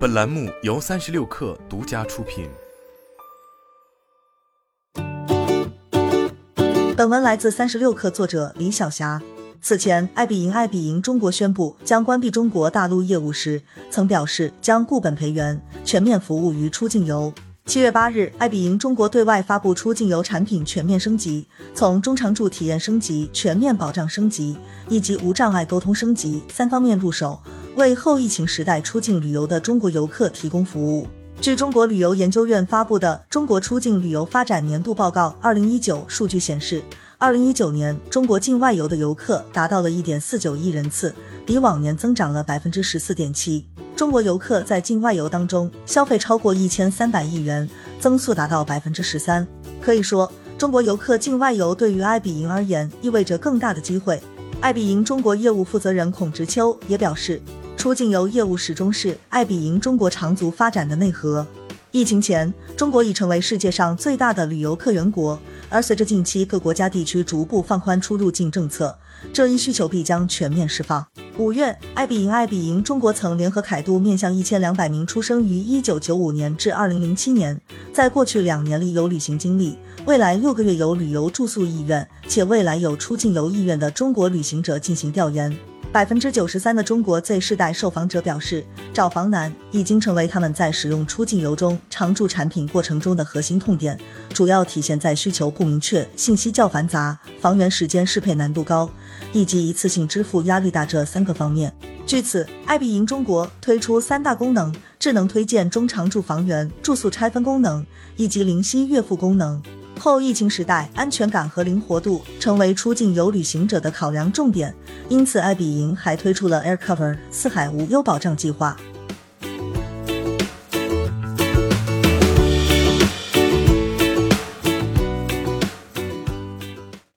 本栏目由三十六氪独家出品。本文来自三十六氪作者李晓霞。此前，爱彼迎爱彼迎中国宣布将关闭中国大陆业务时，曾表示将固本培元，全面服务于出境游。七月八日，爱彼迎中国对外发布出境游产品全面升级，从中长住体验升级、全面保障升级以及无障碍沟通升级三方面入手，为后疫情时代出境旅游的中国游客提供服务。据中国旅游研究院发布的《中国出境旅游发展年度报告（二零一九）》数据显示。二零一九年，中国境外游的游客达到了一点四九亿人次，比往年增长了百分之十四点七。中国游客在境外游当中消费超过一千三百亿元，增速达到百分之十三。可以说，中国游客境外游对于爱彼迎而言意味着更大的机会。爱彼迎中国业务负责人孔植秋也表示，出境游业务始终是爱彼迎中国长足发展的内核。疫情前，中国已成为世界上最大的旅游客源国。而随着近期各国家地区逐步放宽出入境政策，这一需求必将全面释放。五月，爱彼迎爱彼迎中国曾联合凯度面向一千两百名出生于一九九五年至二零零七年，在过去两年里有旅行经历，未来六个月有旅游住宿意愿，且未来有出境游意愿的中国旅行者进行调研。百分之九十三的中国 Z 世代受访者表示，找房难已经成为他们在使用出境游中常驻产品过程中的核心痛点，主要体现在需求不明确、信息较繁杂、房源时间适配难度高以及一次性支付压力大这三个方面。据此，爱彼迎中国推出三大功能：智能推荐中常住房源、住宿拆分功能以及零息月付功能。后疫情时代，安全感和灵活度成为出境游旅行者的考量重点，因此爱彼迎还推出了 Air Cover 四海无忧保障计划。